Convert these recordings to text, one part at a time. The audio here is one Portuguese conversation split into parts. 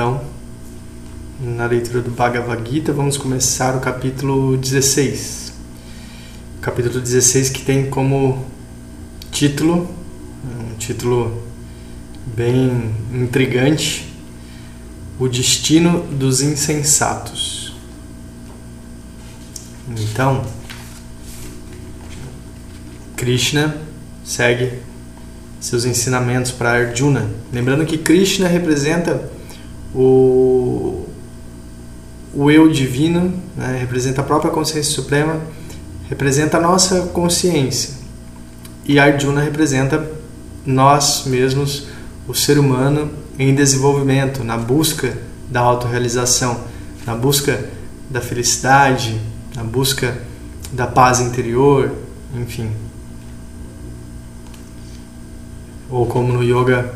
Então, na leitura do Bhagavad Gita, vamos começar o capítulo 16. O capítulo 16 que tem como título, um título bem intrigante, O Destino dos Insensatos. Então, Krishna segue seus ensinamentos para Arjuna. Lembrando que Krishna representa o, o eu divino, né? representa a própria consciência suprema, representa a nossa consciência. E Arjuna representa nós mesmos, o ser humano em desenvolvimento, na busca da autorrealização, na busca da felicidade, na busca da paz interior, enfim ou como no yoga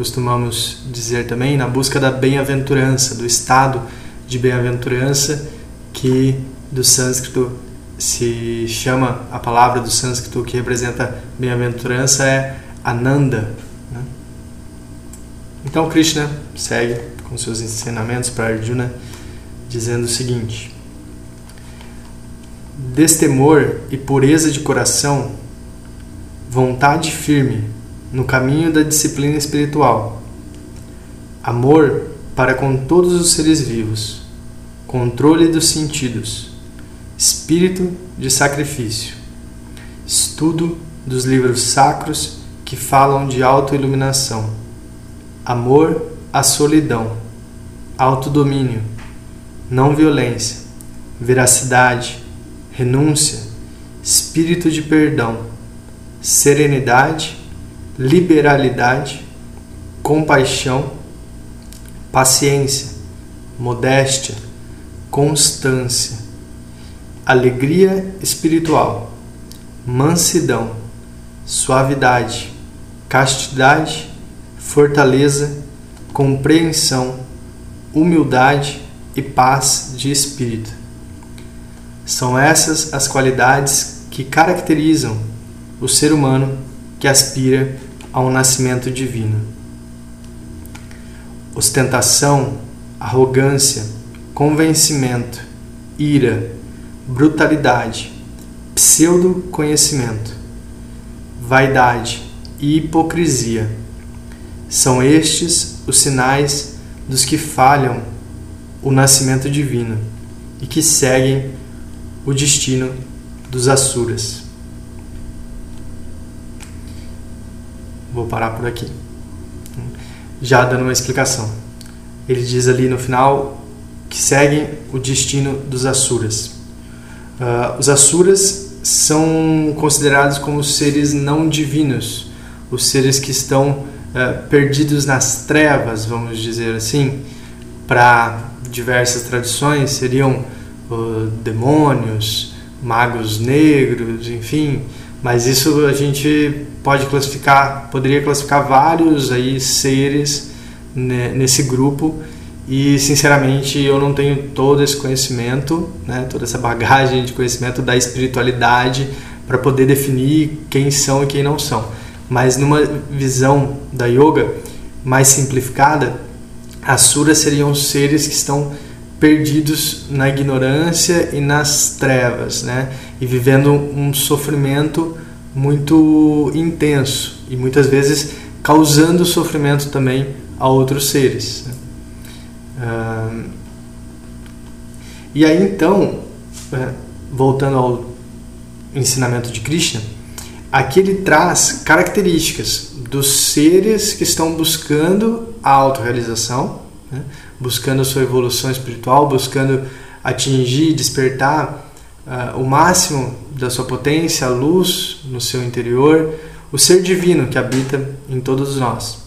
costumamos dizer também, na busca da bem-aventurança, do estado de bem-aventurança que do sânscrito se chama a palavra do sânscrito que representa bem-aventurança é Ananda. Né? Então Krishna segue com seus ensinamentos para Arjuna dizendo o seguinte: Destemor e pureza de coração, vontade firme no caminho da disciplina espiritual. Amor para com todos os seres vivos. Controle dos sentidos. Espírito de sacrifício. Estudo dos livros sacros que falam de autoiluminação. Amor à solidão. Autodomínio. Não violência. Veracidade. Renúncia. Espírito de perdão. Serenidade liberalidade, compaixão, paciência, modéstia, constância, alegria espiritual, mansidão, suavidade, castidade, fortaleza, compreensão, humildade e paz de espírito. São essas as qualidades que caracterizam o ser humano que aspira ao nascimento divino. Ostentação, arrogância, convencimento, ira, brutalidade, pseudo-conhecimento, vaidade e hipocrisia são estes os sinais dos que falham o nascimento divino e que seguem o destino dos Asuras. Vou parar por aqui. Já dando uma explicação. Ele diz ali no final que seguem o destino dos Asuras. Uh, os Asuras são considerados como seres não divinos, os seres que estão uh, perdidos nas trevas, vamos dizer assim. Para diversas tradições seriam uh, demônios, magos negros, enfim, mas isso a gente pode classificar, poderia classificar vários aí seres nesse grupo e sinceramente eu não tenho todo esse conhecimento, né, toda essa bagagem de conhecimento da espiritualidade para poder definir quem são e quem não são. Mas numa visão da yoga mais simplificada, asuras seriam seres que estão perdidos na ignorância e nas trevas, né? E vivendo um sofrimento muito intenso e muitas vezes causando sofrimento também a outros seres. Né? e aí então, é, voltando ao ensinamento de Krishna, aqui ele traz características dos seres que estão buscando a autorrealização, né? buscando a sua evolução espiritual, buscando atingir, despertar uh, o máximo da sua potência, a luz no seu interior, o ser divino que habita em todos nós.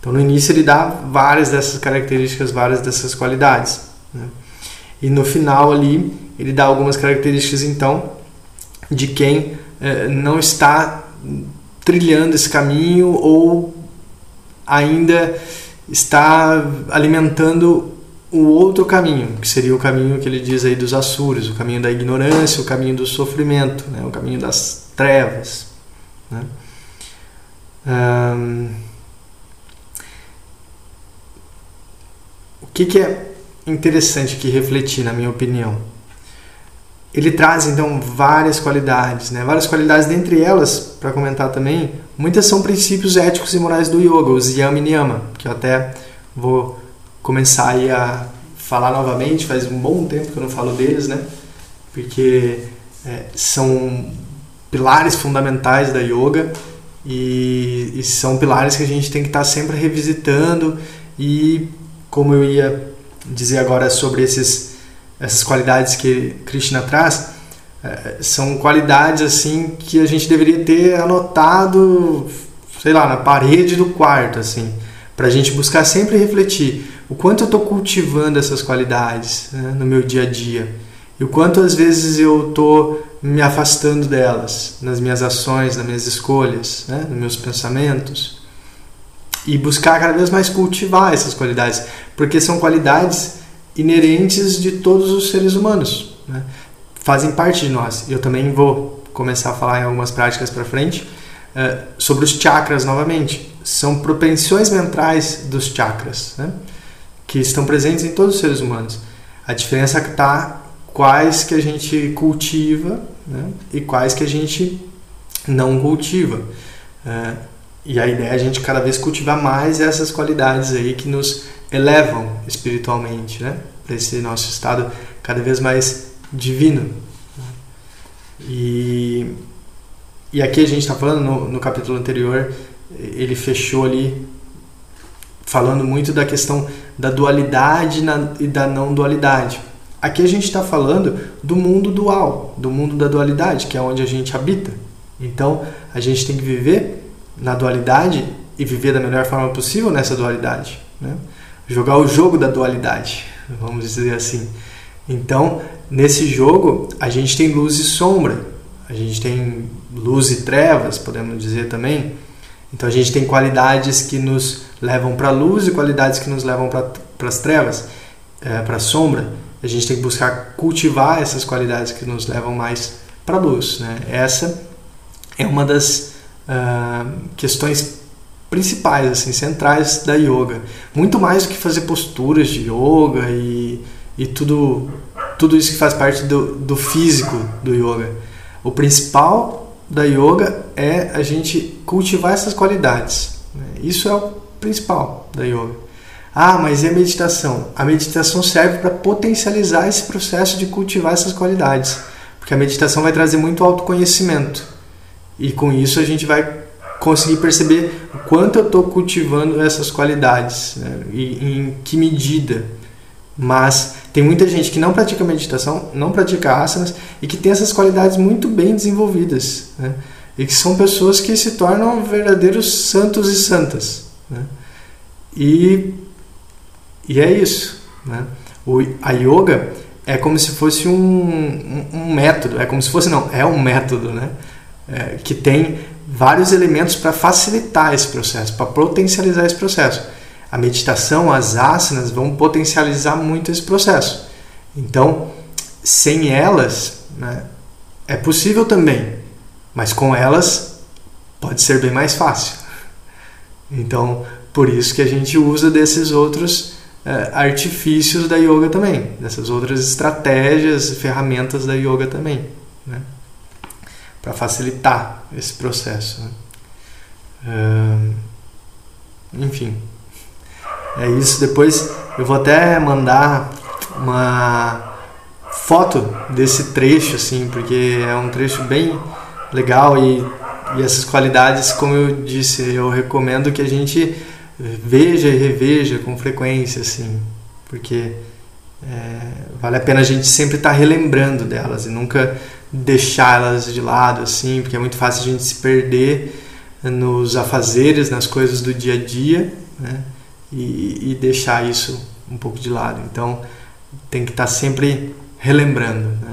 Então, no início, ele dá várias dessas características, várias dessas qualidades. Né? E no final, ali, ele dá algumas características, então, de quem eh, não está trilhando esse caminho ou ainda está alimentando o outro caminho, que seria o caminho que ele diz aí dos Asuras, o caminho da ignorância, o caminho do sofrimento, né? o caminho das trevas. Né? Um... que, que é interessante que refletir, na minha opinião? Ele traz então várias qualidades, né? várias qualidades, dentre elas, para comentar também, muitas são princípios éticos e morais do yoga, os yama e niyama, que eu até vou começar aí a falar novamente, faz um bom tempo que eu não falo deles, né? Porque é, são pilares fundamentais da yoga e, e, são pilares que a gente tem que estar tá sempre revisitando e como eu ia dizer agora sobre esses essas qualidades que Krishna traz é, são qualidades assim que a gente deveria ter anotado sei lá na parede do quarto assim para a gente buscar sempre refletir o quanto eu estou cultivando essas qualidades né, no meu dia a dia e o quanto às vezes eu estou me afastando delas nas minhas ações, nas minhas escolhas, né, nos meus pensamentos e buscar cada vez mais cultivar essas qualidades, porque são qualidades inerentes de todos os seres humanos, né? fazem parte de nós. Eu também vou começar a falar em algumas práticas para frente uh, sobre os chakras novamente. São propensões mentais dos chakras, né? Que estão presentes em todos os seres humanos. A diferença está quais que a gente cultiva né? e quais que a gente não cultiva. Uh, e a ideia é a gente cada vez cultivar mais essas qualidades aí que nos elevam espiritualmente, né? Para esse nosso estado cada vez mais divino. E, e aqui a gente está falando, no, no capítulo anterior, ele fechou ali falando muito da questão da dualidade e da não dualidade. Aqui a gente está falando do mundo dual, do mundo da dualidade, que é onde a gente habita. Então a gente tem que viver na dualidade e viver da melhor forma possível nessa dualidade. Né? Jogar o jogo da dualidade, vamos dizer assim. Então, nesse jogo, a gente tem luz e sombra, a gente tem luz e trevas, podemos dizer também. Então, a gente tem qualidades que nos levam para a luz e qualidades que nos levam para as trevas, é, para a sombra a gente tem que buscar cultivar essas qualidades que nos levam mais para a luz. Né? Essa é uma das uh, questões principais, assim, centrais da yoga. Muito mais do que fazer posturas de yoga e, e tudo, tudo isso que faz parte do, do físico do yoga. O principal da yoga é a gente cultivar essas qualidades. Né? Isso é o principal da yoga. Ah, mas e a meditação? A meditação serve para potencializar esse processo de cultivar essas qualidades, porque a meditação vai trazer muito autoconhecimento e com isso a gente vai conseguir perceber o quanto eu estou cultivando essas qualidades né? e em que medida. Mas tem muita gente que não pratica meditação, não pratica asanas e que tem essas qualidades muito bem desenvolvidas. Né? E que são pessoas que se tornam verdadeiros santos e santas. Né? E e é isso. Né? O, a yoga é como se fosse um, um, um, método, é como se fosse, não, é um método né? É, que tem vários elementos para facilitar esse processo, para potencializar esse processo. A meditação, as asanas vão potencializar muito esse processo. Então, sem elas, né, é possível também, mas com elas pode ser bem mais fácil. Então, por isso que a gente usa desses outros é, artifícios da yoga também, dessas outras estratégias, ferramentas da yoga também, né? para facilitar esse processo. Né? Uh, enfim, é isso. Depois eu vou até mandar uma foto desse trecho, assim, porque é um trecho bem legal e, e essas qualidades, como eu disse, eu recomendo que a gente veja e reveja com frequência, assim, porque é, vale a pena a gente sempre estar tá relembrando delas e nunca deixá-las de lado, assim, porque é muito fácil a gente se perder nos afazeres, nas coisas do dia a dia, né? E, e deixar isso um pouco de lado. Então, tem que estar tá sempre relembrando, né?